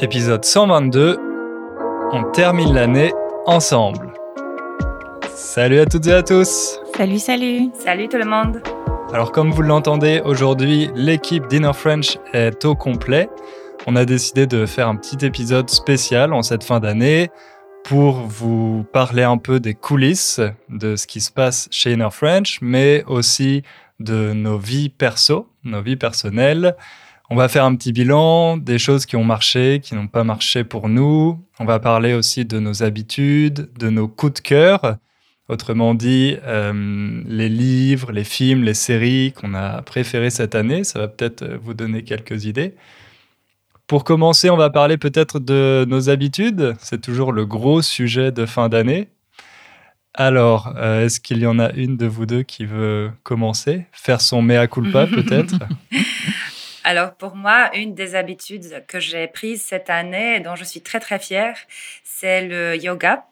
Épisode 122. On termine l'année ensemble. Salut à toutes et à tous. Salut, salut. Salut tout le monde. Alors comme vous l'entendez, aujourd'hui l'équipe Dinner French est au complet. On a décidé de faire un petit épisode spécial en cette fin d'année pour vous parler un peu des coulisses de ce qui se passe chez Inner French, mais aussi de nos vies perso, nos vies personnelles. On va faire un petit bilan des choses qui ont marché, qui n'ont pas marché pour nous. On va parler aussi de nos habitudes, de nos coups de cœur. Autrement dit, euh, les livres, les films, les séries qu'on a préférés cette année. Ça va peut-être vous donner quelques idées. Pour commencer, on va parler peut-être de nos habitudes. C'est toujours le gros sujet de fin d'année. Alors, euh, est-ce qu'il y en a une de vous deux qui veut commencer? Faire son mea culpa peut-être? Alors pour moi, une des habitudes que j'ai prises cette année et dont je suis très très fière, c'est le yoga.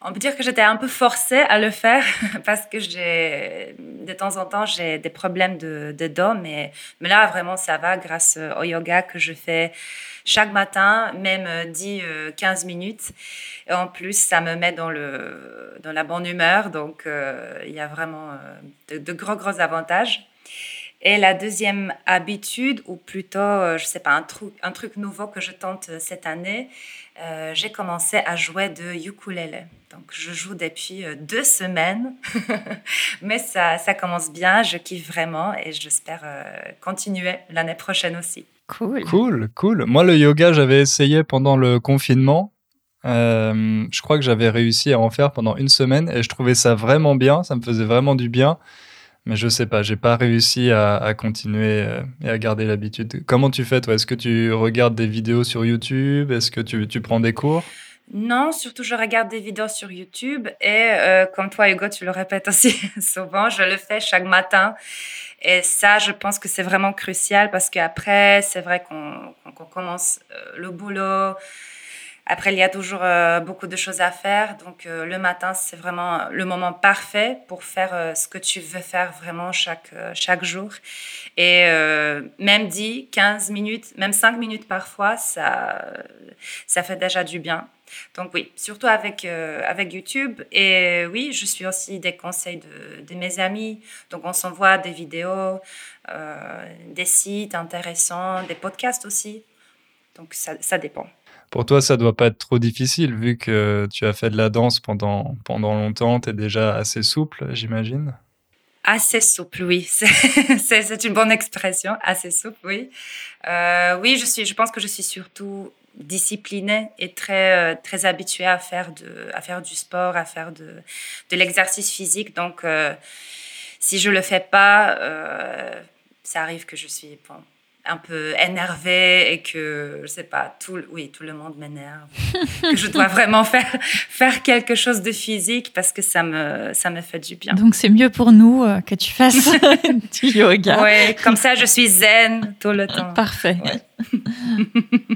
On peut dire que j'étais un peu forcée à le faire parce que j'ai, de temps en temps, j'ai des problèmes de, dos, mais, mais là, vraiment, ça va grâce au yoga que je fais chaque matin, même 10-15 euh, minutes. Et en plus, ça me met dans, le, dans la bonne humeur, donc euh, il y a vraiment euh, de, de, gros, gros avantages. Et la deuxième habitude, ou plutôt, je sais pas, un truc, un truc nouveau que je tente cette année, euh, j'ai commencé à jouer de ukulélé. Donc, je joue depuis euh, deux semaines, mais ça, ça commence bien, je kiffe vraiment et j'espère euh, continuer l'année prochaine aussi. Cool. Cool, cool. Moi, le yoga, j'avais essayé pendant le confinement. je crois que j'avais réussi à en faire pendant une semaine et je trouvais ça vraiment bien, ça me faisait vraiment du bien. Mais je sais pas, j'ai pas réussi à, continuer euh, et à garder l'habitude. Comment tu fais toi? Est-ce que tu regardes des vidéos sur YouTube? Est-ce que tu, tu, prends des cours? Non, surtout je regarde des vidéos sur YouTube et euh, comme toi Hugo, tu le répètes aussi souvent, je le fais chaque matin. Et ça, je pense que c'est vraiment crucial parce qu'après, c'est vrai qu'on commence euh, le boulot, après, il y a toujours euh, beaucoup de choses à faire. Donc, euh, le matin, c'est vraiment le moment parfait pour faire euh, ce que tu veux faire vraiment chaque, chaque jour. Et même 10, 15 minutes, même 5 minutes parfois, ça, ça fait déjà du bien. Donc oui, surtout avec, avec YouTube. Et oui, je suis aussi des conseils de, mes amis. Donc on s'envoie des vidéos, des sites intéressants, des podcasts aussi. Donc ça, ça dépend. Pour toi, ça doit pas être trop difficile vu que tu as fait de la danse pendant, pendant longtemps. Tu es déjà assez souple, j'imagine. Assez souple, oui. C'est une bonne expression. Assez souple, oui. Euh, oui, je, suis, je pense que je suis surtout disciplinée et très, euh, très habituée à faire, de, à faire du sport, à faire de, de l'exercice physique. Donc, euh, si je le fais pas, ça arrive que je suis un peu énervée et que je sais pas tout oui tout le monde m'énerve. Que je dois vraiment faire faire quelque chose de physique parce que ça me ça me fait du bien. Donc c'est mieux pour nous euh, que tu fasses du yoga. Oui comme ça je suis zen tout le temps. Parfait.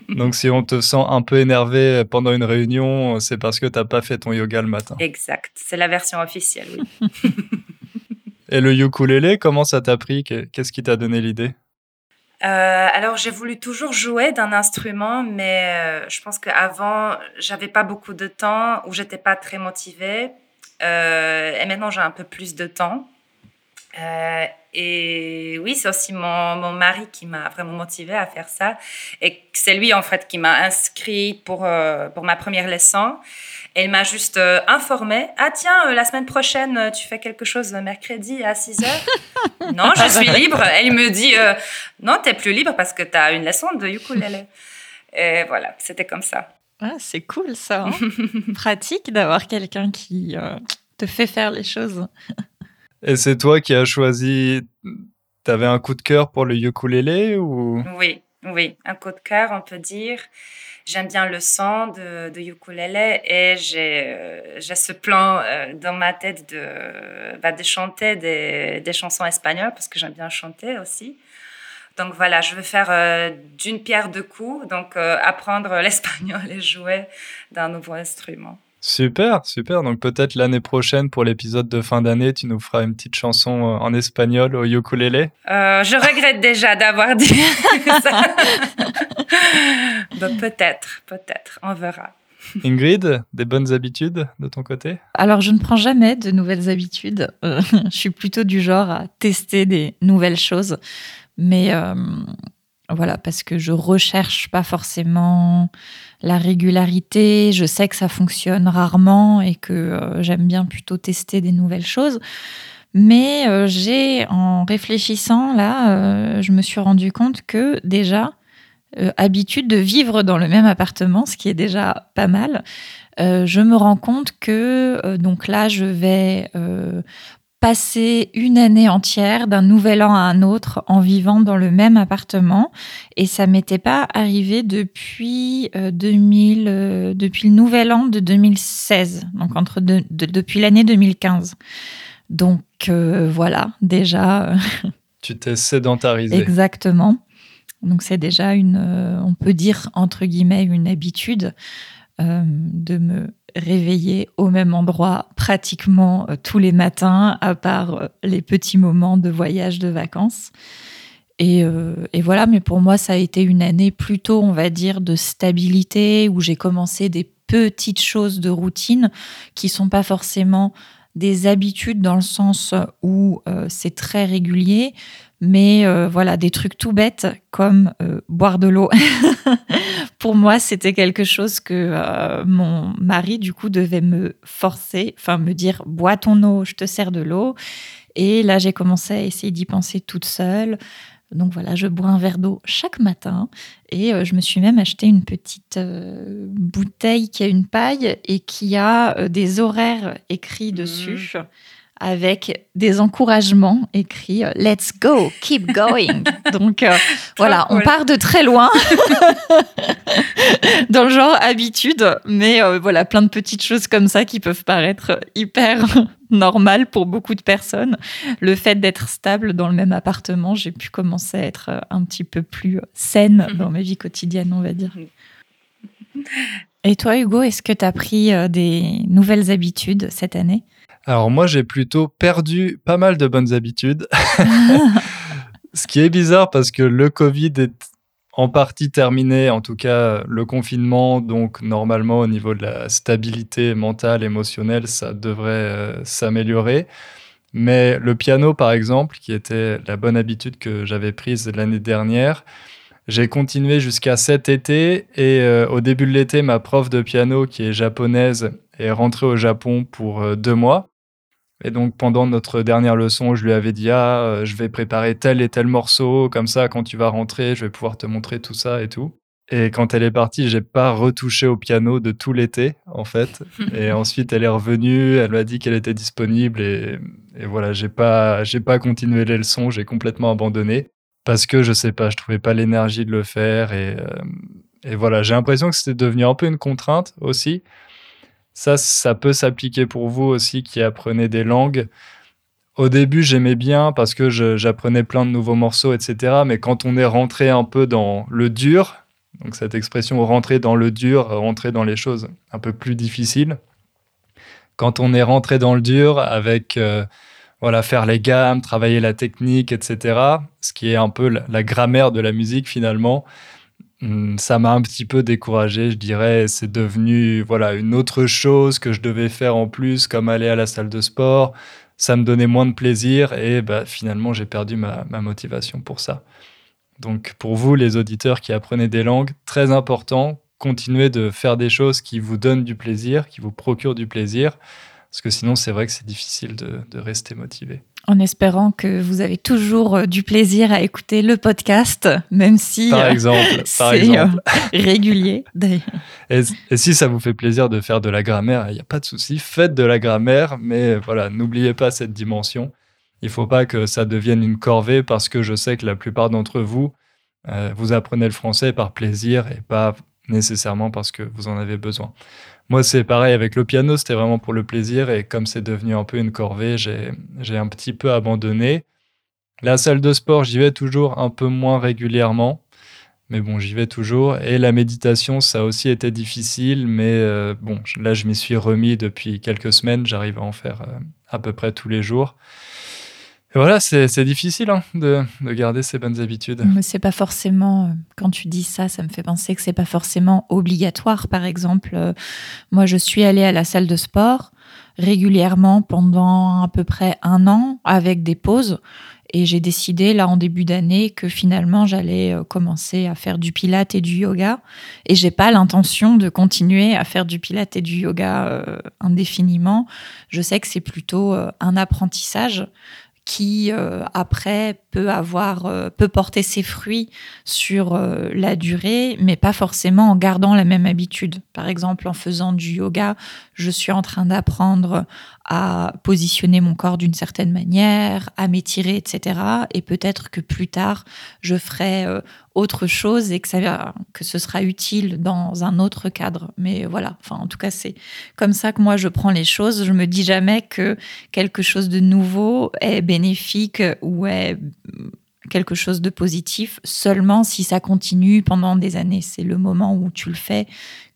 Donc si on te sent un peu énervé pendant une réunion c'est parce que tu n'as pas fait ton yoga le matin. Exact. C'est la version officielle oui. Et le ukulélé comment ça t'a pris? Qu'est-ce qui t'a donné l'idée? Euh, alors j'ai voulu toujours jouer d'un instrument, mais euh, je pense qu'avant j'avais pas beaucoup de temps ou j'étais pas très motivée. Euh, et maintenant j'ai un peu plus de temps. Euh, et oui, c'est aussi mon, mon, mari qui m'a vraiment motivée à faire ça. Et c'est lui en fait qui m'a inscrit pour, euh, pour ma première leçon. Et il m'a juste euh, informé Ah, tiens, euh, la semaine prochaine, tu fais quelque chose mercredi à 6 heures? Non, je suis libre. Et il me dit Non, tu plus libre parce que tu as une leçon de ukulélé. Et voilà, c'était comme ça. Ah, c'est cool ça. Hein. Pratique d'avoir quelqu'un qui te fait faire les choses. Et c'est toi qui as choisi. Tu avais un coup de cœur pour le ukulélé ou? Oui, oui, un coup de cœur, on peut dire j'aime bien le son de, de ukulélé et j'ai euh, ce plan euh, dans ma tête de, bah, de chanter des, des, chansons espagnoles parce que j'aime bien chanter aussi. Donc voilà, je veux faire euh, d'une pierre deux coups, donc apprendre l'espagnol et jouer d'un nouveau instrument. Super, super. Donc peut-être l'année prochaine pour l'épisode de fin d'année, tu nous feras une petite chanson euh, en espagnol au ukulélé. Euh, je regrette déjà d'avoir dit ça. Bah, peut-être, peut-être, on verra. Ingrid, des bonnes habitudes de ton côté? Alors, je ne prends jamais de nouvelles habitudes. Euh, je suis plutôt du genre à tester des nouvelles choses. Mais voilà, parce que je recherche pas forcément la régularité. Je sais que ça fonctionne rarement et que euh, j'aime bien plutôt tester des nouvelles choses. Mais euh, j'ai, en réfléchissant là, euh, je me suis rendu compte que déjà, habitude de vivre dans le même appartement, ce qui est déjà pas mal. je me rends compte que donc là, je vais passer une année entière d'un nouvel an à un autre en vivant dans le même appartement. Et ça m'était pas arrivé depuis 2000 euh, euh, depuis le nouvel an de 2016 donc entre depuis l'année 2015 donc euh, voilà déjà tu t'es sédentarisé exactement. Donc c'est déjà une on peut dire entre guillemets une habitude de me réveiller au même endroit pratiquement euh, tous les matins, à part euh, les petits moments de voyage de vacances. Euh, et, voilà, mais pour moi, ça a été une année plutôt, on va dire, de stabilité, où j'ai commencé des petites choses de routine qui sont pas forcément des habitudes dans le sens où c'est très régulier, mais euh, voilà, des trucs tout bêtes comme euh, boire de l'eau. Pour moi, c'était quelque chose que euh, mon mari, du coup, devait me forcer, enfin me dire, bois ton eau, je te sers de l'eau. Et là, j'ai commencé à essayer d'y penser toute seule. Donc voilà, je bois un verre d'eau chaque matin et je me suis même acheté une petite bouteille qui a une paille et qui a des horaires écrits mmh. Avec des encouragements écrits euh, Let's go, keep going. Donc euh, voilà, on part de très loin dans le genre habitude, mais euh, voilà, plein de petites choses comme ça qui peuvent paraître hyper normales pour beaucoup de personnes. Le fait d'être stable dans le même appartement, j'ai pu commencer à être un petit peu plus saine dans ma vie quotidienne, on va dire. Et toi, Hugo, est-ce que tu as pris des nouvelles habitudes cette année? Alors moi, j'ai plutôt perdu pas mal de bonnes habitudes. Ce qui est bizarre parce que le Covid est en partie terminé, en tout cas le confinement, donc normalement au niveau de la stabilité mentale, émotionnelle, ça devrait euh, s'améliorer. Mais le piano, par exemple, qui était la bonne habitude que j'avais prise l'année dernière, j'ai continué jusqu'à cet été et euh, au début de l'été, ma prof de piano, qui est japonaise, est rentrée au Japon pour euh, deux mois. Et donc pendant notre dernière leçon, je lui avais dit ah, euh, je vais préparer tel et tel morceau, comme ça quand tu vas rentrer, je vais pouvoir te montrer tout ça et tout. Et quand elle est partie, j'ai pas retouché au piano de tout l'été en fait. et ensuite elle est revenue, elle m'a dit qu'elle était disponible et, et voilà, j'ai pas j'ai pas continué les leçons, j'ai complètement abandonné parce que je sais pas, je trouvais pas l'énergie de le faire et euh, et voilà, j'ai l'impression que c'était devenu un peu une contrainte aussi ça, ça peut s'appliquer pour vous aussi qui apprenez des langues. Au début, j'aimais bien parce que j'apprenais plein de nouveaux morceaux, etc. Mais quand on est rentré un peu dans le dur, donc cette expression rentrer dans le dur, rentrer dans les choses un peu plus difficiles, quand on est rentré dans le dur avec euh, voilà faire les gammes, travailler la technique, etc. Ce qui est un peu la grammaire de la musique finalement. Hmm, ça m'a un petit peu découragé, je dirais. C'est devenu voilà une autre chose que je devais faire en plus, comme aller à la salle de sport. Ça me donnait moins de plaisir et bah, finalement j'ai perdu ma, ma, motivation pour ça. Donc pour vous, les auditeurs qui apprenez des langues, très important, continuez de faire des choses qui vous donnent du plaisir, qui vous procurent du plaisir, parce que sinon c'est vrai que c'est difficile de, de rester motivé en espérant que vous avez toujours euh, du plaisir à écouter le podcast, même si par euh, exemple, c'est euh, régulier. Et, et, si ça vous fait plaisir de faire de la grammaire, il n'y a pas de souci, faites de la grammaire, mais voilà, n'oubliez pas cette dimension. Il ne faut pas que ça devienne une corvée parce que je sais que la plupart d'entre vous, vous apprenez le français par plaisir et pas nécessairement parce que vous en avez besoin. Moi, c'est pareil avec le piano, c'était vraiment pour le plaisir et comme c'est devenu un peu une corvée, j'ai un petit peu abandonné. La salle de sport, j'y vais toujours un peu moins régulièrement, Mais bon, j'y vais toujours. Et la méditation, ça a aussi été difficile. Mais euh, bon, là, je m'y suis remis depuis quelques semaines. J'arrive à en faire euh, à peu près tous les jours. Et voilà, c'est difficile hein, de, de, garder ces bonnes habitudes. Mais c'est pas forcément, euh, quand tu dis ça, ça me fait penser que c'est pas forcément obligatoire. Par exemple, moi, je suis allée à la salle de sport régulièrement pendant à peu près un an avec des pauses. Et j'ai décidé là en début d'année que finalement j'allais euh, commencer à faire du pilate et du yoga. Et j'ai pas l'intention de continuer à faire du pilate et du yoga euh, indéfiniment. Je sais que c'est plutôt euh, un apprentissage qui euh, après peut avoir euh, peut porter ses fruits sur euh, la durée mais pas forcément en gardant la même habitude. Par exemple en faisant du yoga je suis en train d'apprendre à positionner mon corps d'une certaine manière à m'étirer etc et peut-être que plus tard je ferai autre chose et que que ce sera utile dans un autre cadre. Mais voilà, enfin en tout cas c'est comme ça que moi je prends les choses. Je me dis jamais que quelque chose de nouveau est bénéfique ou est quelque chose de positif seulement si ça continue pendant des années. C'est le moment où tu le fais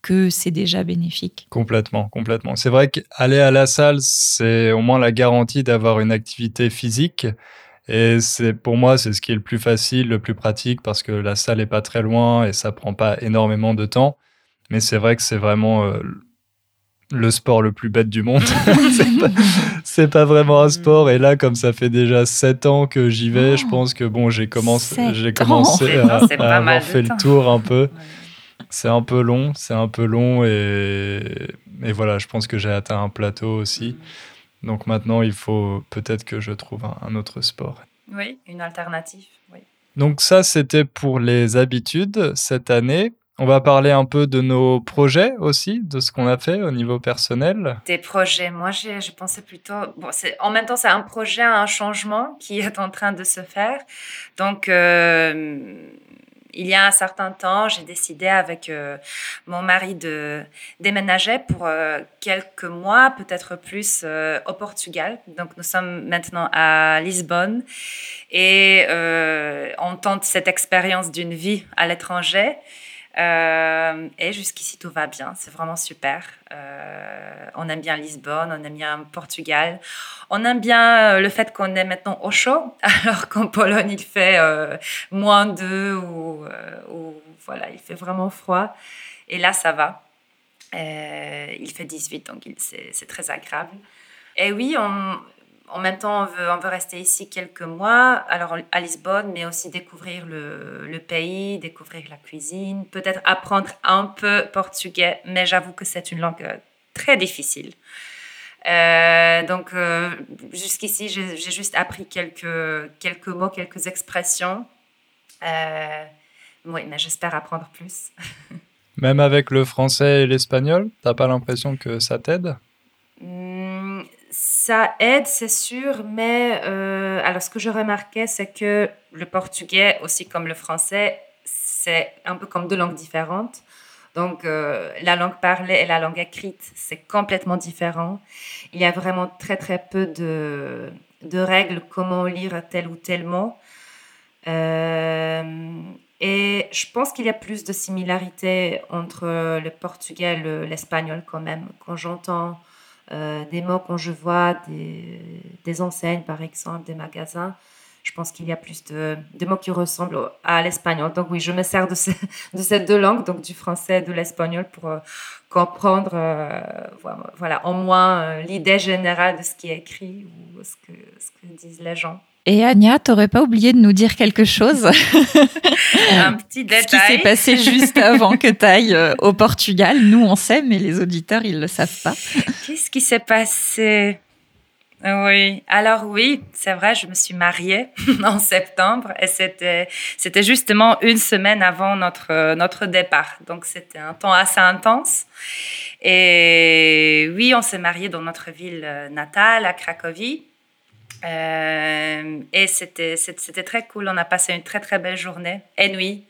que c'est déjà bénéfique. Complètement, complètement. C'est vrai qu'aller à la salle, c'est au moins la garantie d'avoir une activité physique et c'est pour moi, c'est ce qui est le plus facile, le plus pratique parce que la salle est pas très loin et ça prend pas énormément de temps. Mais c'est vrai que c'est vraiment euh, le sport le plus bête du monde. c'est pas, pas, vraiment un sport. Et là, comme ça fait déjà sept ans que j'y vais, je oh, pense que bon, j'ai commencé, j'ai commencé à, avoir fait le tour un peu. C'est un peu long, c'est un peu long et, et voilà, je pense que j'ai atteint un plateau aussi. Donc maintenant, il faut peut-être que je trouve un, autre sport. Oui, une alternative. Donc ça, c'était pour les habitudes cette année. On va parler un peu de nos projets aussi, de ce qu'on a fait au niveau personnel. Des projets, moi je pensais plutôt, bon, en même temps c'est un projet, un changement qui est en train de se faire. Donc euh, il y a un certain temps, j'ai décidé avec euh, mon mari de déménager pour euh, quelques mois, peut-être plus, euh, au Portugal. Donc nous sommes maintenant à Lisbonne et on tente cette expérience d'une vie à l'étranger. Euh, et jusqu'ici, tout va bien. C'est vraiment super. Euh, on aime bien Lisbonne, on aime bien Portugal. On aime bien euh, le fait qu'on est maintenant au chaud, alors qu'en Pologne, il fait moins 2 ou, ou, voilà, il fait vraiment froid. Et là, ça va. il fait 18, donc c'est très agréable. Et oui, on, en même temps, on veut, on veut rester ici quelques mois, alors à Lisbonne, mais aussi découvrir le, le pays, découvrir la cuisine, peut-être apprendre un peu portugais, mais j'avoue que c'est une langue euh, très difficile. Euh, donc, euh, jusqu'ici, j'ai juste appris quelques, quelques mots, quelques expressions. oui, mais j'espère apprendre plus. Même avec le français et l'espagnol, t'as pas l'impression que ça t'aide? Hmm, ça aide, c'est sûr, mais euh, alors ce que je remarquais, c'est que le portugais, aussi comme le français, c'est un peu comme deux langues différentes. Donc, euh, la langue parlée et la langue écrite, c'est complètement différent. Il y a vraiment très, très peu de, de règles, comment lire tel ou tel mot. Euh, et je pense qu'il y a plus de similarités entre le portugais et l'espagnol quand même. Quand j'entends euh, des mots quand je vois des, enseignes, par exemple, des magasins. Je pense qu'il y a plus de, mots qui ressemblent à l'espagnol. Donc oui, je me sers de, de ces deux langues, donc du français et de l'espagnol, pour euh, comprendre, euh, voilà, au moins l'idée générale de ce qui est écrit ou ce que disent les gens. Et Anya, t'aurais pas oublié de nous dire quelque chose? Un petit détail. Ce qui s'est passé juste avant que tu ailles euh, au Portugal. Nous, on sait, mais les auditeurs, ils le savent pas. Qu'est-ce qui s'est passé? Oui, alors oui, c'est vrai, je me suis mariée en septembre et c'était c'était justement une semaine avant notre notre départ. Donc c'était un temps assez intense. Et oui, on s'est marié dans notre ville euh, natale à Cracovie. Euh, et c'était, c'était très cool. On a passé une très, très belle journée et nuit.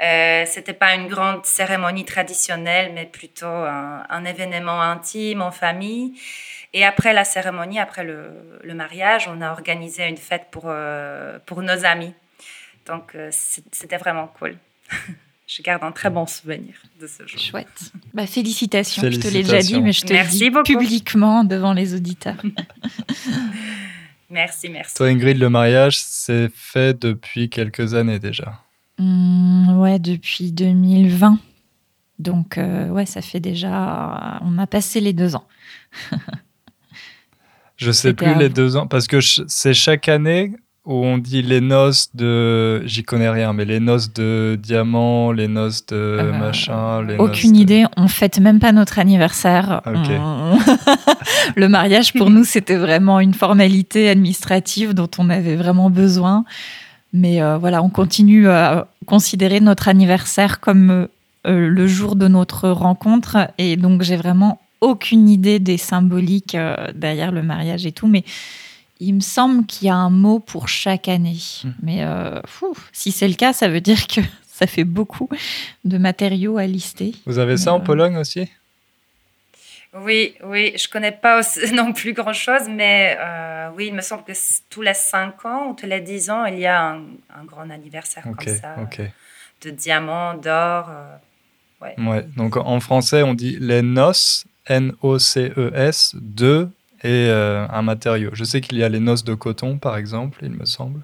Euh, c'était pas une grande cérémonie traditionnelle, mais plutôt un, événement intime en famille. Et après la cérémonie, après le, le mariage, on a organisé une fête pour, euh, pour nos amis. Donc, euh, c'était vraiment cool. je garde un très bon souvenir de ce jour. Chouette. Bah, félicitations. Je te l'ai déjà dit, mais je te le dis publiquement devant les auditeurs. merci, merci. Toi, Ingrid, le mariage, c'est fait depuis quelques années déjà. Mmh, ouais, depuis 2020. Donc, euh, ouais, ça fait déjà. On a passé les deux ans. je sais plus les deux ans, parce que c'est chaque année où on dit les noces de. J'y connais rien, mais les noces de diamant, les noces de euh, machin. Les aucune idée. On fête même pas notre anniversaire. le mariage, pour nous, c'était vraiment une formalité administrative dont on avait vraiment besoin. Mais euh, voilà, on continue à considérer notre anniversaire comme euh, le jour de notre rencontre. Et donc, j'ai vraiment aucune idée des symboliques derrière le mariage et tout. Mais il me semble qu'il y a un mot pour chaque année. Hmm. Mais euh, si c'est le cas, ça veut dire que ça fait beaucoup de matériaux à lister. Vous avez ça en euh, Pologne aussi? Oui, oui, je connais pas non plus grand chose, mais euh, oui, il me semble que tous les 5 ans ou tous les 10 ans, il y a un, grand anniversaire comme ça. De diamants, d'or. ouais. ouais. Donc en français, on dit les noces, N-O-C-E-S, de et euh, un matériau. Je sais qu'il y a les noces de coton, par exemple, il me semble.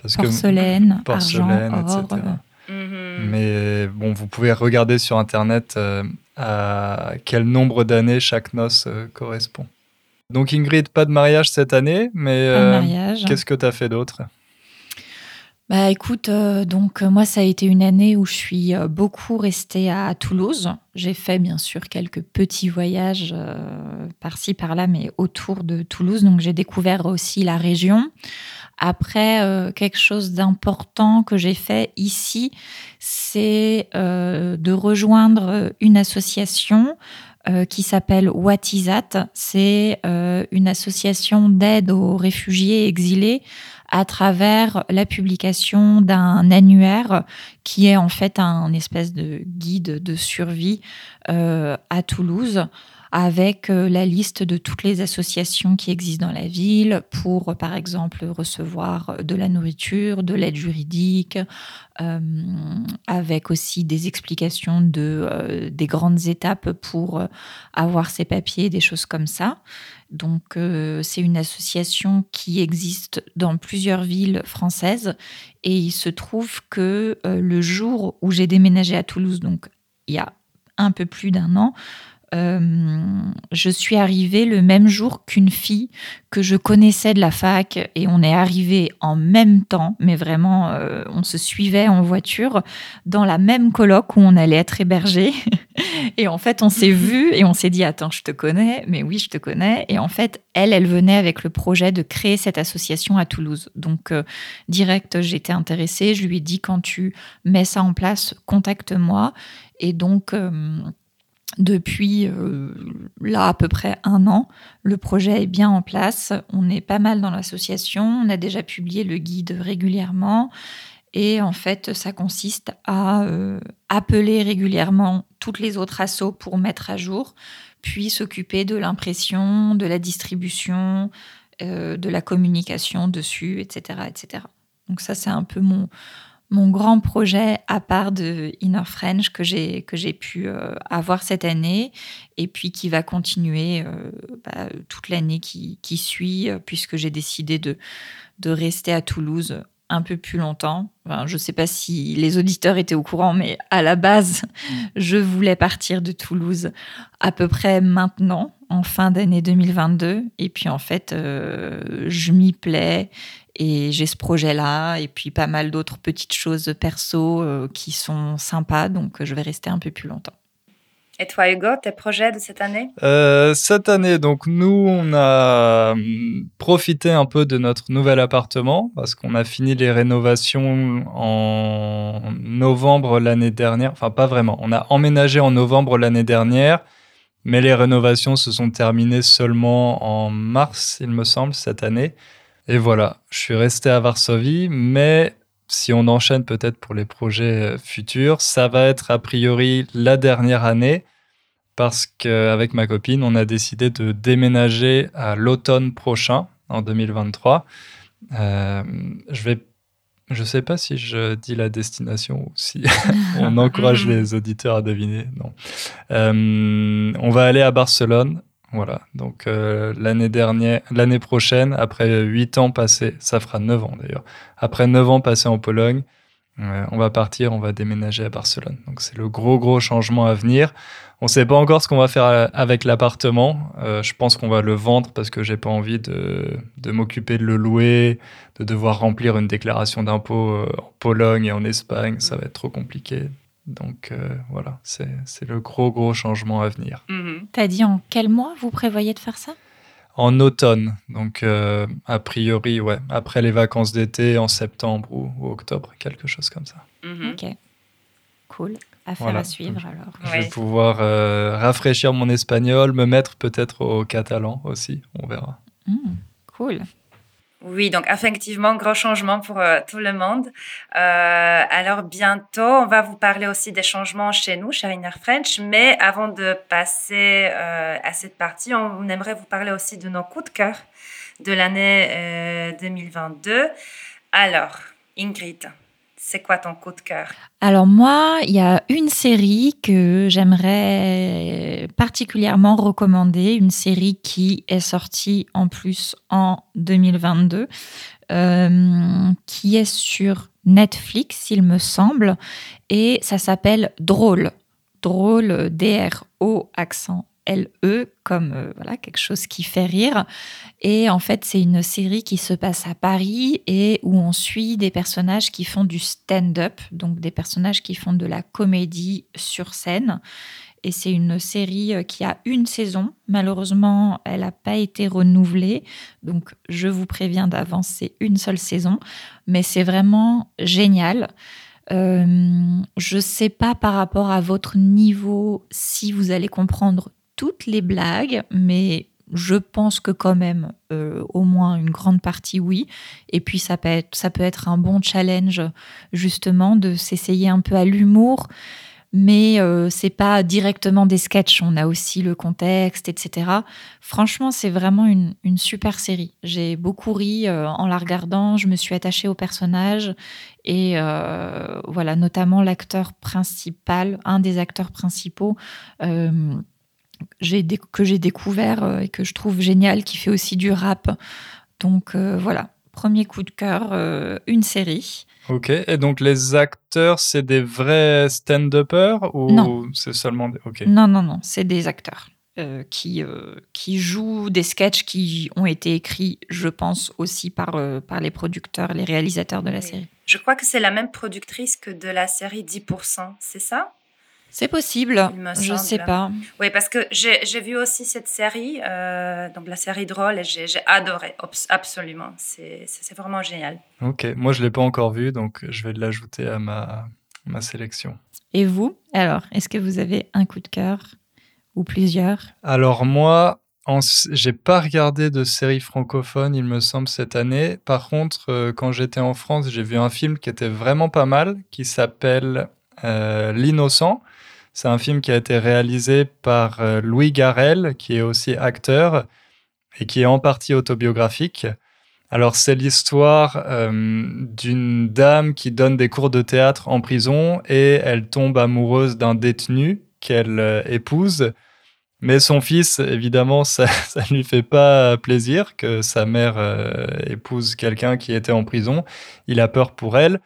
Parce porcelaine, que, porcelaine, argent, etc. Mhm. Mais bon, vous pouvez regarder sur Internet euh, à quel nombre d'années chaque noce euh, correspond. Donc Ingrid, pas de mariage cette année, mais qu'est-ce que tu as fait d'autre? Bah écoute, euh, donc euh, moi ça a été une année où je suis euh, beaucoup restée à Toulouse. J'ai fait bien sûr quelques petits voyages par-ci par-là, mais autour de Toulouse. Donc j'ai découvert aussi la région. Après, quelque chose d'important que j'ai fait ici, c'est de rejoindre une association qui s'appelle Watisat. C'est une association d'aide aux réfugiés exilés à travers la publication d'un annuaire qui est en fait un espèce de guide de survie euh, à Toulouse avec euh, la liste de toutes les associations qui existent dans la ville pour, par exemple, recevoir de la nourriture, de l'aide juridique, euh, avec aussi des explications de, des grandes étapes pour avoir ses papiers, des choses comme ça. Donc, c'est une association qui existe dans plusieurs villes françaises. Et il se trouve que le jour où j'ai déménagé à Toulouse, donc il y a un peu plus d'un an, euh, je suis arrivée le même jour qu'une fille que je connaissais de la fac et on est arrivé en même temps, mais vraiment, euh, on se suivait en voiture dans la même coloc où on allait être hébergé. et en fait, on s'est vu et on s'est dit Attends, je te connais, mais oui, je te connais. Et en fait, elle, elle venait avec le projet de créer cette association à Toulouse. Donc, euh, direct, j'étais intéressée. Je lui ai dit Quand tu mets ça en place, contacte-moi. Et donc, depuis euh, là à peu près un an, le projet est bien en place. On est pas mal dans l'association. On a déjà publié le guide régulièrement. Et en fait, ça consiste à euh, appeler régulièrement toutes les autres assos pour mettre à jour, puis s'occuper de l'impression, de la distribution, euh, de la communication dessus, etc., etc. Donc ça, c'est un peu mon, mon grand projet à part de Inner French que j'ai que pu euh, avoir cette année et puis qui va continuer euh, bah, toute l'année qui, suit puisque j'ai décidé de de rester à Toulouse un peu plus longtemps. je ne sais pas si les auditeurs étaient au courant, mais à la base, je voulais partir de Toulouse à peu près maintenant, en fin d'année 2022. Et puis en fait, je m'y plais et j'ai ce projet-là, et puis pas mal d'autres petites choses perso euh, qui sont sympas, donc euh, je vais rester un peu plus longtemps. Et toi, Hugo, tes projets de cette année? Euh, Cette année, donc nous, on a hum, profité un peu de notre nouvel appartement parce qu'on a fini les rénovations en novembre l'année dernière. Enfin, pas vraiment. On a emménagé en novembre l'année dernière, mais les rénovations se sont terminées seulement en mars, il me semble, cette année. Et voilà, je suis resté à Varsovie, mais si on enchaîne peut-être pour les projets euh, futurs, ça va être a priori la dernière année parce qu'avec ma copine, on a décidé de déménager à l'automne prochain, en 2023. Euh, je vais Je ne sais pas si je dis la destination ou si on encourage les auditeurs à deviner. Non. Euh, on va aller à Barcelone. Voilà. Donc euh, l'année dernière, l'année prochaine, après huit ans passés, ça fera neuf ans d'ailleurs. Après neuf ans passés en Pologne, euh, on va partir, on va déménager à Barcelone. Donc c'est le gros gros changement à venir. On ne sait pas encore ce qu'on va faire euh, avec l'appartement. Je pense qu'on va le vendre parce que j'ai pas envie de, m'occuper de le louer, de devoir remplir une déclaration d'impôt en Pologne et en Espagne. Ça va être trop compliqué. Donc voilà, c'est le gros gros changement à venir. Mm-hmm. Tu as dit en quel mois vous prévoyez de faire ça? En automne. Donc, euh, a priori, ouais, après les vacances d'été, en septembre ou, octobre, quelque chose comme ça. Mhm. Ok, cool. Affaire à suivre alors. Je vais pouvoir euh, rafraîchir mon espagnol, me mettre peut-être au catalan aussi, on verra. Hmm, cool. Oui, donc effectivement, gros changement pour euh, tout le monde. Euh, alors bientôt, on va vous parler aussi des changements chez nous, chez Inner French. Mais avant de passer euh, à cette partie, on aimerait vous parler aussi de nos coups de cœur de l'année 2022. Alors, Ingrid, c'est quoi ton coup de cœur? Alors moi, il y a une série que j'aimerais particulièrement recommander, une série qui est sortie en plus en 2022, euh, qui est sur Netflix, il me semble, et ça s'appelle Drôle. Drôle, D-R-O, accent L-E, comme euh, voilà, quelque chose qui fait rire. Et en fait, c'est une série qui se passe à Paris et où on suit des personnages qui font du stand-up, donc des personnages qui font de la comédie sur scène. Et c'est une série euh, qui a une saison. Malheureusement, elle n'a pas été renouvelée. Donc, je vous préviens d'avance, c'est une seule saison. Mais c'est vraiment génial. Euh, je ne sais pas par rapport à votre niveau si vous allez comprendre toutes les blagues, mais je pense que quand même, euh, au moins une grande partie, oui. Et puis, ça peut être, un bon challenge, justement, de s'essayer un peu à l'humour. Mais euh, c'est pas directement des sketchs, on a aussi le contexte, etc. Franchement, c'est vraiment une, super série. J'ai beaucoup ri euh, en la regardant, je me suis attachée au personnage et voilà, notamment l'acteur principal, un des acteurs principaux que j'ai découvert euh, et que je trouve génial, qui fait aussi du rap. Donc euh, voilà, premier coup de cœur, euh, une série. Ok, et donc les acteurs, c'est des vrais stand-uppers ou c'est seulement des... Non, non, non, c'est des acteurs. qui, qui jouent des sketchs qui ont été écrits, je pense, aussi par, par les producteurs, les réalisateurs de la série. Je crois que c'est la même productrice que de la série 10%, c'est ça? C'est possible, je ne sais pas. Oui, parce que j'ai vu aussi cette série, euh, donc la série drôle, et j'ai adoré, absolument. C'est vraiment génial. Ok, moi je ne l'ai pas encore vu, donc je vais l'ajouter à ma, ma sélection. Et vous, alors, est-ce que vous avez un coup de cœur ou plusieurs? Alors moi, j'ai pas regardé de série francophone, il me semble, cette année. Par contre, euh, quand j'étais en France, j'ai vu un film qui était vraiment pas mal, qui s'appelle euh, L'innocent. C'est un film qui a été réalisé par euh, Louis Garrel, qui est aussi acteur et qui est en partie autobiographique. Alors c'est l'histoire euh, d'une dame qui donne des cours de théâtre en prison et elle tombe amoureuse d'un détenu qu'elle euh, épouse. Mais son fils, évidemment, ça ne lui fait pas plaisir que sa mère épouse quelqu'un qui était en prison. Il a peur pour elle,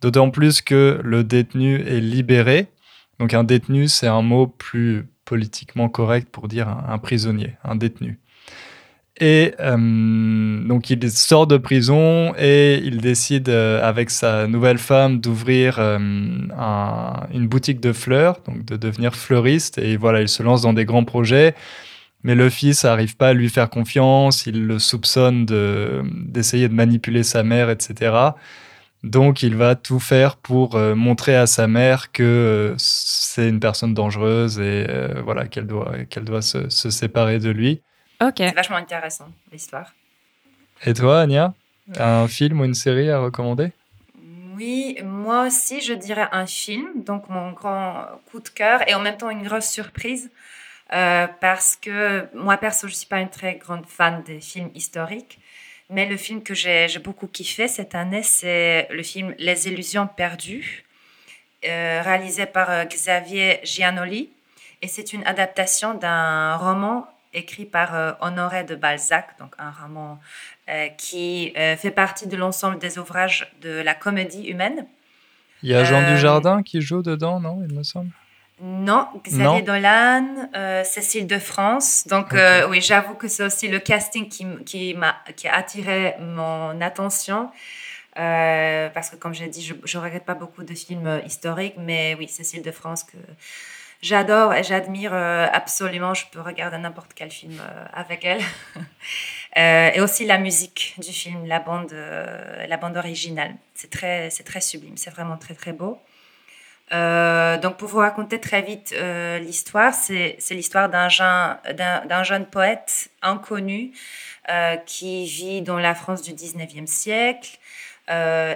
d'autant plus que le détenu est libéré donc un détenu, c'est un mot plus politiquement correct pour dire un, prisonnier, un détenu. Et euh, donc il sort de prison et il décide euh, avec sa nouvelle femme d'ouvrir euh, une boutique de fleurs, donc de devenir fleuriste. Et voilà, il se lance dans des grands projets. Mais le fils n'arrive pas à lui faire confiance, il le soupçonne d'essayer de manipuler sa mère, etc. Donc, il va tout faire pour euh, montrer à sa mère que euh, c'est une personne dangereuse et euh, voilà qu'elle doit, qu'elle doit se, séparer de lui. Ok. C'est vachement intéressant l'histoire. Et toi, Anya, un film ou une série à recommander? Oui, moi aussi, je dirais un film. Donc, mon grand coup de cœur et en même temps une grosse surprise. parce que moi, perso, je ne suis pas une très grande fan des films historiques. Mais le film que j'ai beaucoup kiffé cette année, c'est le film Les Illusions perdues, euh, réalisé par euh, Xavier Giannoli. Et c'est une adaptation d'un roman écrit par euh, Honoré de Balzac, donc un roman qui fait partie de l'ensemble des ouvrages de la comédie humaine. Il y a Jean Dujardin qui joue dedans, non, il me semble? Non, Xavier Dolan, euh, Cécile de France. Donc, euh, oui, j'avoue que c'est aussi le casting qui, qui, m'a, qui a attiré mon attention. Euh, parce que, comme j'ai dit, je ne regrette pas beaucoup de films historiques, mais oui, Cécile de France, que j'adore et j'admire absolument. Je peux regarder n'importe quel film avec elle. et aussi la musique du film, la bande, la bande originale. C'est très, c'est très sublime, c'est vraiment très, très beau. Euh, donc, pour vous raconter très vite euh, l'histoire, c'est l'histoire d'un jeune, poète inconnu euh, qui vit dans la France du 19e siècle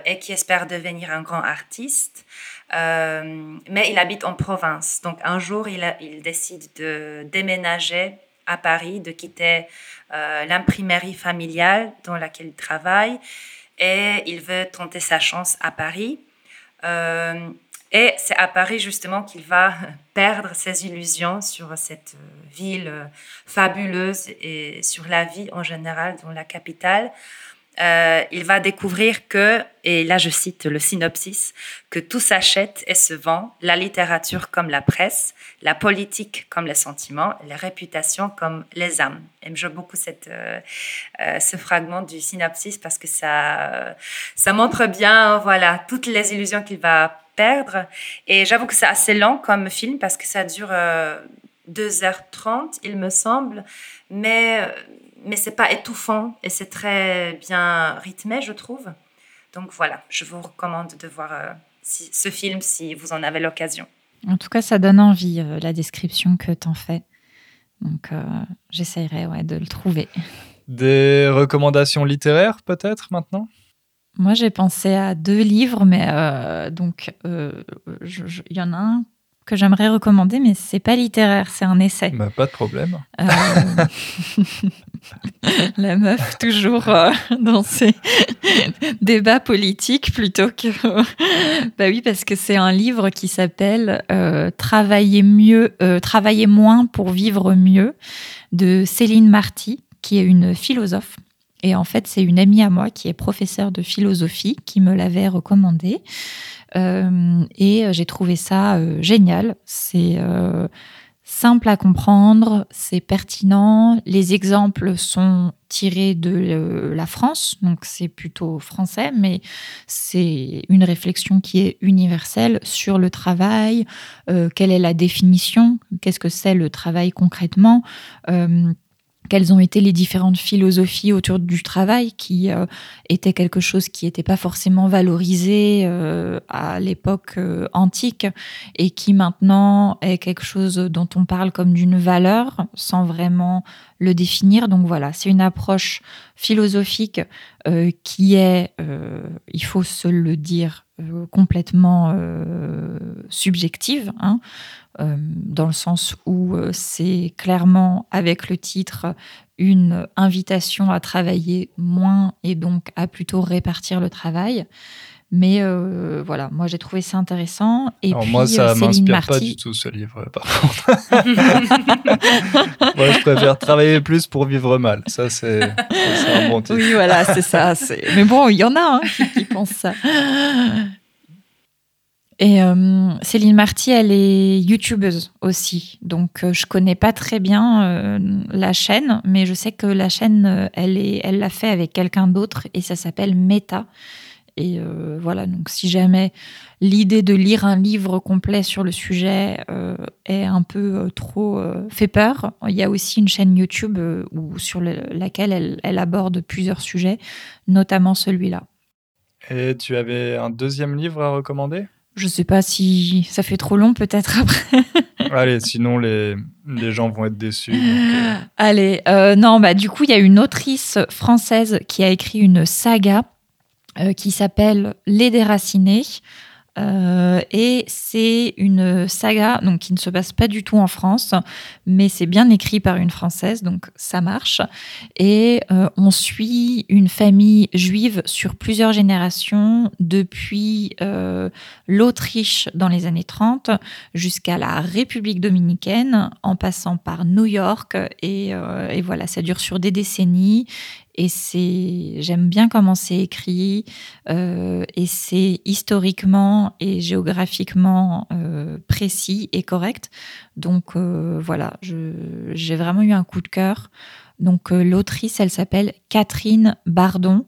et qui espère devenir un grand artiste. mais il habite en province. Donc, un jour, il décide de déménager à Paris, de quitter l'imprimerie familiale dans laquelle il travaille et il veut tenter sa chance à Paris. Et c'est à Paris justement qu'il va perdre ses illusions sur cette euh, ville euh, fabuleuse et sur la vie en général dans la capitale. Euh, il va découvrir que, et là je cite le synopsis, que tout s'achète et se vend, la littérature comme la presse, la politique comme les sentiments, les réputations comme les âmes. J'aime beaucoup cette, ce fragment du synopsis parce que ça, montre bien voilà, toutes les illusions qu'il va perdre. Et j'avoue que c'est assez lent comme film parce que ça dure 2h30, euh, il me semble. Mais, euh, mais c'est pas étouffant et c'est très bien rythmé, je trouve. Donc voilà, je vous recommande de voir euh, ce film si vous en avez l'occasion. En tout cas, ça donne envie, la description que tu en fais. Donc j'essayerai ouais, de le trouver. Des recommandations littéraires peut-être maintenant? Moi, j'ai pensé à deux livres, mais euh, donc euh, il y en a un que j'aimerais recommander, mais c'est pas littéraire, c'est un essai. Bah, pas de problème. Euh, la meuf toujours dans ses débats politiques plutôt que. bah oui, parce que c'est un livre qui s'appelle Travailler mieux, travailler moins pour vivre mieux de Céline Marty, qui est une philosophe et en fait, c'est une amie à moi qui est professeure de philosophie qui me l'avait recommandé. Euh, et j'ai trouvé ça euh, génial. C'est euh, simple à comprendre, c'est pertinent. Les exemples sont tirés de la France, donc c'est plutôt français, mais c'est une réflexion qui est universelle sur le travail. quelle est la définition? Qu'est-ce que c'est le travail concrètement? Quelles ont été les différentes philosophies autour du travail qui euh, étaient quelque chose qui n'était pas forcément valorisé euh, à l'époque euh, antique et qui maintenant est quelque chose dont on parle comme d'une valeur sans vraiment le définir. Donc voilà, c'est une approche philosophique qui est, il faut se le dire, complètement subjective. Hein. Euh, dans le sens où euh, c'est clairement avec le titre une invitation à travailler moins et donc à plutôt répartir le travail. Mais euh, voilà, moi j'ai trouvé ça intéressant. Et puis, moi, ça m'inspire pas du tout ce livre, par contre. moi, je préfère travailler plus pour vivre mal. Ça, c'est un bon titre. Oui, voilà, c'est ça. Mais bon, il y en a hein, qui, qui pensent ça. Et euh, Céline Marty, elle est youtubeuse aussi. Donc, euh, je connais pas très bien euh, la chaîne, mais je sais que la chaîne, elle est, elle l'a fait avec quelqu'un d'autre et ça s'appelle Meta. Et voilà, donc si jamais l'idée de lire un livre complet sur le sujet est un peu trop fait peur, il y a aussi une chaîne YouTube où, sur laquelle elle, elle aborde plusieurs sujets, notamment celui-là. Et tu avais un deuxième livre à recommander? Je sais pas si ça fait trop long peut-être après. Allez, sinon les, les gens vont être déçus. Euh. Allez, euh, non, bah du coup il y a une autrice française qui a écrit une saga euh, qui s'appelle Les Déracinés. Euh, et c'est une saga donc, qui ne se passe pas du tout en France, mais c'est bien écrit par une Française, donc ça marche. Et euh, on suit une famille juive sur plusieurs générations, depuis l'Autriche dans les années 30 jusqu'à la République dominicaine, en passant par New York. Et voilà, ça dure sur des décennies. Et c'est, j'aime bien comment c'est écrit, euh, et c'est historiquement et géographiquement euh, précis et correct. Donc euh, voilà, j'ai vraiment eu un coup de cœur. Donc l'autrice, elle s'appelle Catherine Bardon.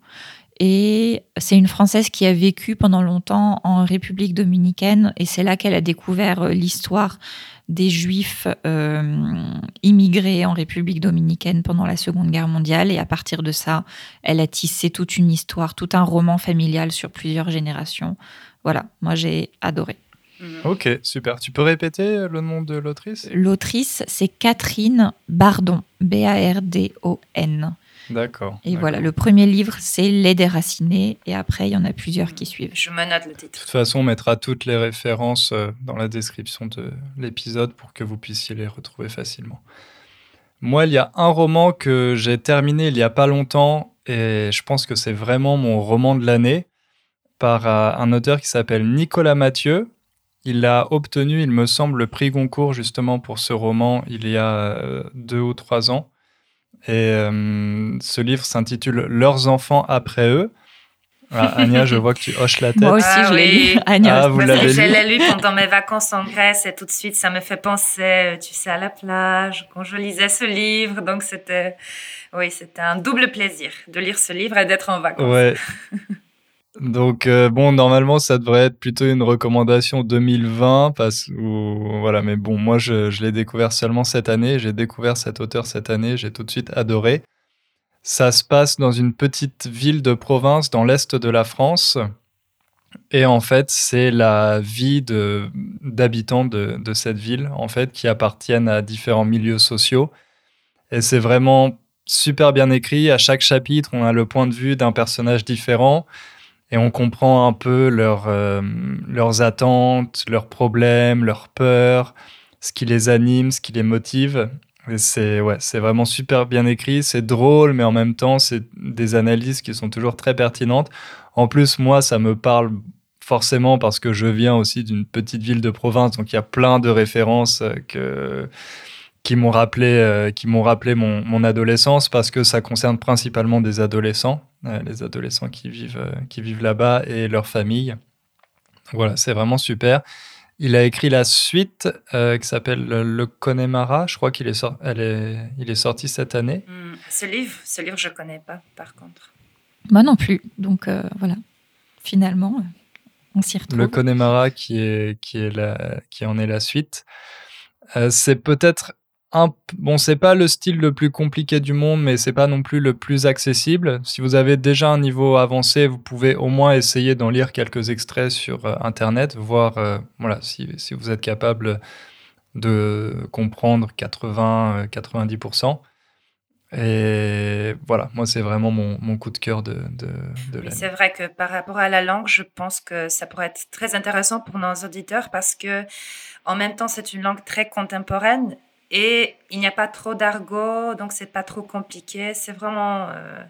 Et c'est une Française qui a vécu pendant longtemps en République dominicaine et c'est là qu'elle a découvert l'histoire des Juifs euh, immigrés en République dominicaine pendant la Seconde Guerre mondiale. Et à partir de ça, elle a tissé toute une histoire, tout un roman familial sur plusieurs générations. Voilà, moi j'ai adoré. Mhm. Ok, super. Tu peux répéter le nom de l'autrice? L'autrice, c'est Catherine Bardon, B-A-R-D-O-N. D'accord. Et voilà, le premier livre, c'est Les déracinés, et après, il y en a plusieurs qui suivent. Je me note le titre. De toute façon, on mettra toutes les références euh, dans la description de l'épisode pour que vous puissiez les retrouver facilement. Moi, il y a un roman que j'ai terminé il y a pas longtemps, et je pense que c'est vraiment mon roman de l'année, par euh, un auteur qui s'appelle Nicolas Mathieu. Il a obtenu, il me semble, le prix Goncourt justement pour ce roman il y a euh, deux ou trois ans. Et euh, ce livre s'intitule Leurs enfants après eux. Ah, je vois que tu hoches la tête. Moi aussi, je l'ai lu. Ah, vous l'avez lu Je l'ai lu pendant mes vacances en Grèce et tout de suite, ça me fait penser, tu sais, à la plage, quand je lisais ce livre. Donc, c'était, oui, c'était un double plaisir de lire ce livre et d'être en vacances. Ouais. Donc euh, bon, normalement ça devrait être plutôt une recommandation 2020 parce ou voilà, mais bon, moi je, l'ai découvert seulement cette année. J'ai découvert cet auteur cette année, j'ai tout de suite adoré. Ça se passe dans une petite ville de province dans l'est de la France. Et en fait, c'est la vie d'habitants de, de cette ville, en fait, qui appartiennent à différents milieux sociaux. Et c'est vraiment super bien écrit. À chaque chapitre, on a le point de vue d'un personnage différent et on comprend un peu euh, leurs attentes, leurs problèmes, leurs peurs, ce qui les anime, ce qui les motive. c'est ouais, vraiment super bien écrit, c'est drôle, mais en même temps, c'est des analyses qui sont toujours très pertinentes. En plus, moi, ça me parle forcément parce que je viens aussi d'une petite ville de province, donc il y a plein de références que qui m'ont rappelé, euh, qui rappelé mon, adolescence parce que ça concerne principalement des adolescents, euh, les adolescents qui vivent, euh, qui vivent là-bas et leurs familles. Voilà, c'est vraiment super. Il a écrit la suite qui s'appelle Le Connemara. Je crois qu'il est, elle est, il est sorti cette année. Hmm, ce livre, ce livre, je connais pas, par contre. Moi non plus. Donc voilà, finalement, on s'y retrouve. Le Connemara qui est, qui est la, qui en est la suite. c'est peut-être bon, c'est pas le style le plus compliqué du monde, mais c'est pas non plus le plus accessible. Si vous avez déjà un niveau avancé, vous pouvez au moins essayer d'en lire quelques extraits sur euh, Internet, voir euh, voilà, si, si, vous êtes capable de comprendre 80-90%. Euh, Et voilà, moi, c'est vraiment mon, mon, coup de cœur de, de, de C'est vrai que par rapport à la langue, je pense que ça pourrait être très intéressant pour nos auditeurs parce que, en même temps, c'est une langue très contemporaine et il n'y a pas trop d'argot, donc c'est pas trop compliqué. C'est vraiment. Euh,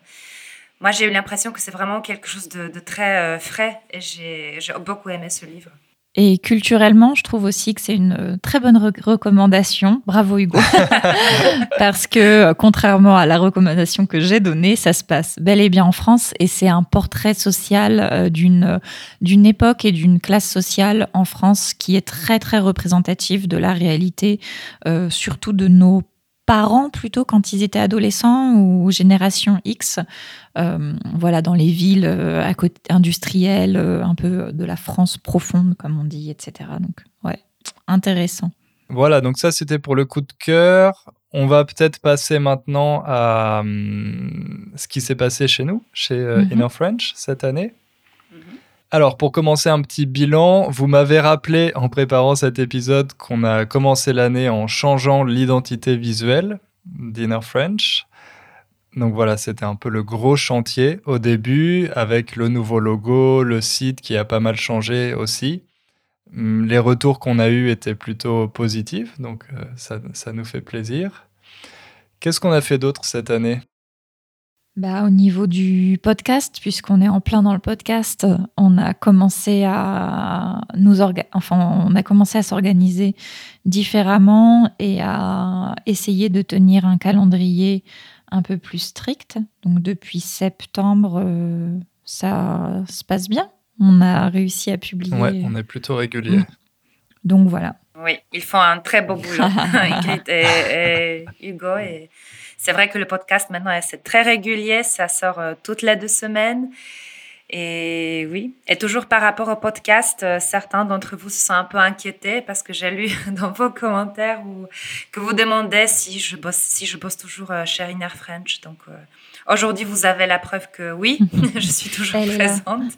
moi, j'ai eu l'impression que c'est vraiment quelque chose de, très euh, frais et j'ai beaucoup aimé ce livre. Et culturellement, je trouve aussi que c'est une euh, très bonne recommandation. Bravo Hugo. Parce que euh, contrairement à la recommandation que j'ai donnée, ça se passe bel et bien en France et c'est un portrait social euh, d'une d'une époque et d'une classe sociale en France qui est très très représentative de la réalité, surtout de nos parents plutôt quand ils étaient adolescents ou génération X, euh, voilà, dans les villes euh, à côté, industrielles, euh, un peu de la France profonde, comme on dit, etc. Donc, ouais, intéressant. Voilà, donc ça c'était pour le coup de cœur. On va peut-être passer maintenant à hum, ce qui s'est passé chez nous, chez mm Inner French cette année. Alors, pour commencer un petit bilan, vous m'avez rappelé en préparant cet épisode qu'on a commencé l'année en changeant l'identité visuelle d'Inner French. Donc voilà, c'était un peu le gros chantier au début, avec le nouveau logo, le site qui a pas mal changé aussi. Hum, les retours qu'on a eus étaient plutôt positifs, donc euh, ça, ça nous fait plaisir. Qu'est-ce qu'on a fait d'autre cette année? Bah, au niveau du podcast, puisqu'on est en plein dans le podcast, on a commencé à nous enfin, on a commencé à s'organiser différemment et à essayer de tenir un calendrier un peu plus strict. Donc depuis septembre, euh, ça se passe bien. On a réussi à publier. Ouais, on est plutôt régulier. Mm. Donc voilà. Oui, ils font un très beau boulot, et, Hugo. Et c'est vrai que le podcast maintenant, c'est très régulier, ça sort euh, toutes les deux semaines. Et oui, et toujours par rapport au podcast, euh, certains d'entre vous se sont un peu inquiétés parce que j'ai lu dans vos commentaires où, que vous demandez si je bosse, si je bosse toujours euh, chez Inner French. Donc aujourd'hui, vous avez la preuve que oui, je suis toujours présente.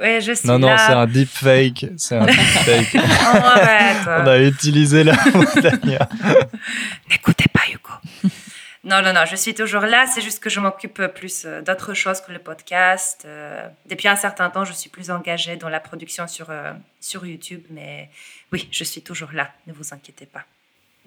Oui, je suis non, non, c'est un deepfake. C'est un deepfake. On a utilisé la montagne. N'écoutez pas Hugo. Non, non, non, je suis toujours là. C'est juste que je m'occupe plus euh, d'autres choses que le podcast. Euh, depuis un certain temps, je suis plus engagée dans la production sur, euh, sur YouTube. Mais oui, je suis toujours là. Ne vous inquiétez pas.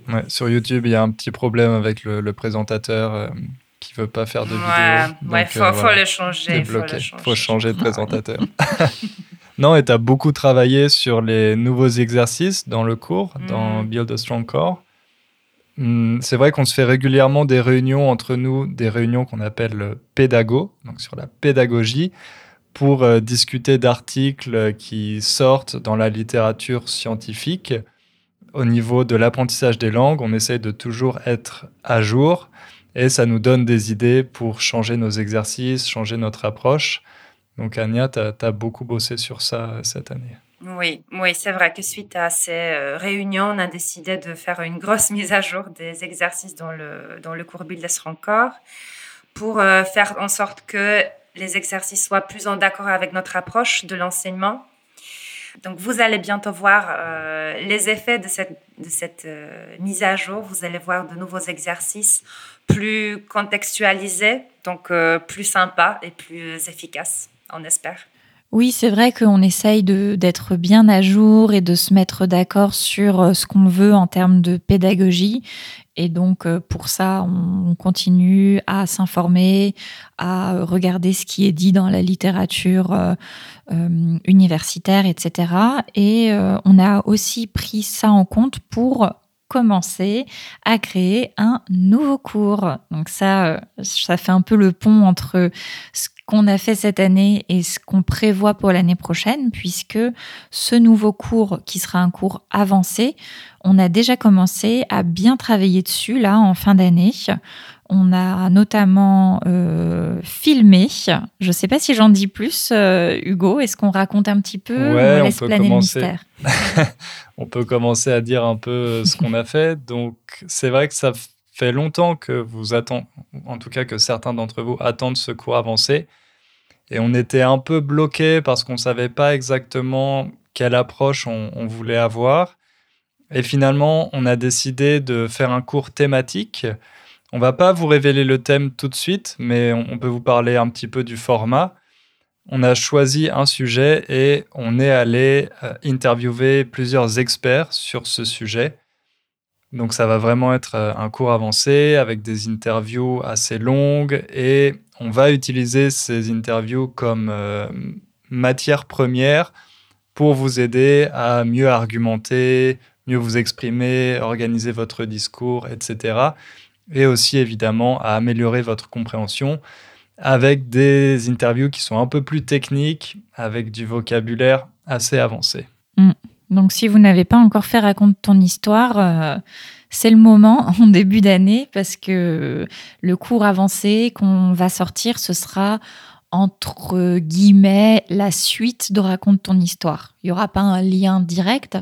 Ouais, sur YouTube, il y a un petit problème avec le, présentateur qui veut pas faire de vidéo. Ouais, il faut, faut, le changer. Il faut, faut changer de présentateur. non, et tu as beaucoup travaillé sur les nouveaux exercices dans le cours, dans mm. Build a Strong Core. Hmm, c'est vrai qu'on se fait régulièrement des réunions entre nous, des réunions qu'on appelle pédago, donc sur la pédagogie, pour euh, discuter d'articles qui sortent dans la littérature scientifique. Au niveau de l'apprentissage des langues, on essaye de toujours être à jour et ça nous donne des idées pour changer nos exercices, changer notre approche. Donc Anya, tu as, beaucoup bossé sur ça euh, cette année. Oui, oui, c'est vrai que suite à ces euh, réunions, on a décidé de faire une grosse mise à jour des exercices dans le, dans le cours Build encore pour euh, faire en sorte que les exercices soient plus en accord avec notre approche de l'enseignement. Donc, vous allez bientôt voir euh, les effets de cette, de cette mise à jour. Vous allez voir de nouveaux exercices plus contextualisés, donc plus sympas et plus efficaces, on espère. Oui, c'est vrai qu'on essaye d'être bien à jour et de se mettre d'accord sur euh, ce qu'on veut en termes de pédagogie. Et donc, euh, pour ça, on continue à s'informer, à regarder ce qui est dit dans la littérature euh, universitaire, etc. Et on a aussi pris ça en compte pour commencer à créer un nouveau cours. Donc ça, ça fait un peu le pont entre ce qu'on a fait cette année et ce qu'on prévoit pour l'année prochaine, puisque ce nouveau cours, qui sera un cours avancé, on a déjà commencé à bien travailler dessus là en fin d'année. On a notamment euh, filmé. Je ne sais pas si j'en dis plus, euh, Hugo. Est-ce qu'on raconte un petit peu ouais, on, peut commencer. on peut commencer à dire un peu ce qu'on a fait. Donc, c'est vrai que ça fait longtemps que vous en tout cas que certains d'entre vous attendent ce cours avancé. Et on était un peu bloqué parce qu'on ne savait pas exactement quelle approche on, voulait avoir. Et finalement, on a décidé de faire un cours thématique. On va pas vous révéler le thème tout de suite, mais on peut vous parler un petit peu du format. On a choisi un sujet et on est allé euh, interviewer plusieurs experts sur ce sujet. Donc ça va vraiment être euh, un cours avancé avec des interviews assez longues et on va utiliser ces interviews comme euh, matière première pour vous aider à mieux argumenter, mieux vous exprimer, organiser votre discours, etc. Et aussi évidemment à améliorer votre compréhension avec des interviews qui sont un peu plus techniques, avec du vocabulaire assez avancé. Mm. Donc si vous n'avez pas encore fait Raconte ton histoire, euh, c'est le moment en début d'année parce que le cours avancé qu'on va sortir, ce sera entre guillemets la suite de Raconte ton histoire. Il n'y aura pas un lien direct,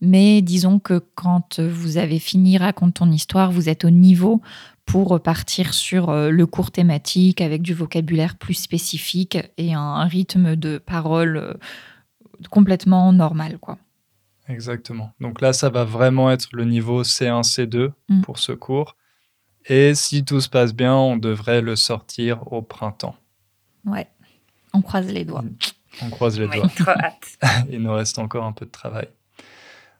mais disons que quand vous avez fini Raconte ton histoire, vous êtes au niveau pour partir sur euh, le cours thématique avec du vocabulaire plus spécifique et un rythme de parole euh, complètement normal. quoi. Exactement. Donc là, ça va vraiment être le niveau C1, C2 mm. pour ce cours. Et si tout se passe bien, on devrait le sortir au printemps. Ouais, on croise les doigts. On croise les Oui, doigts. trop hâte. Il nous reste encore un peu de travail.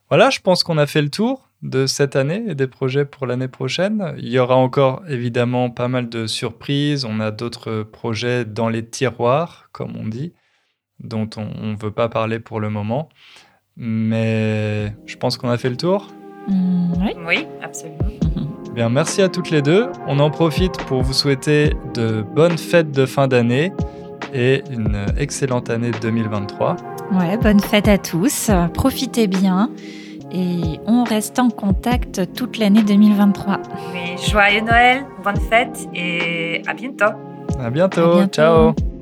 Voilà, je pense qu'on a fait le tour de cette année et des projets pour l'année prochaine. Il y aura encore évidemment pas mal de surprises. On a d'autres projets dans les tiroirs, comme on dit, dont on ne veut pas parler pour le moment. Mais je pense qu'on a fait le tour. Mm, oui. Oui, absolument. Bien, merci à toutes les deux. On en profite pour vous souhaiter de bonnes fêtes de fin d'année et une excellente année 2023. Ouais, bonne fête à tous. Profitez bien. Et on reste en contact toute l'année 2023. Oui, joyeux Noël, bonne fête et à bientôt. À bientôt. À bientôt. Ciao.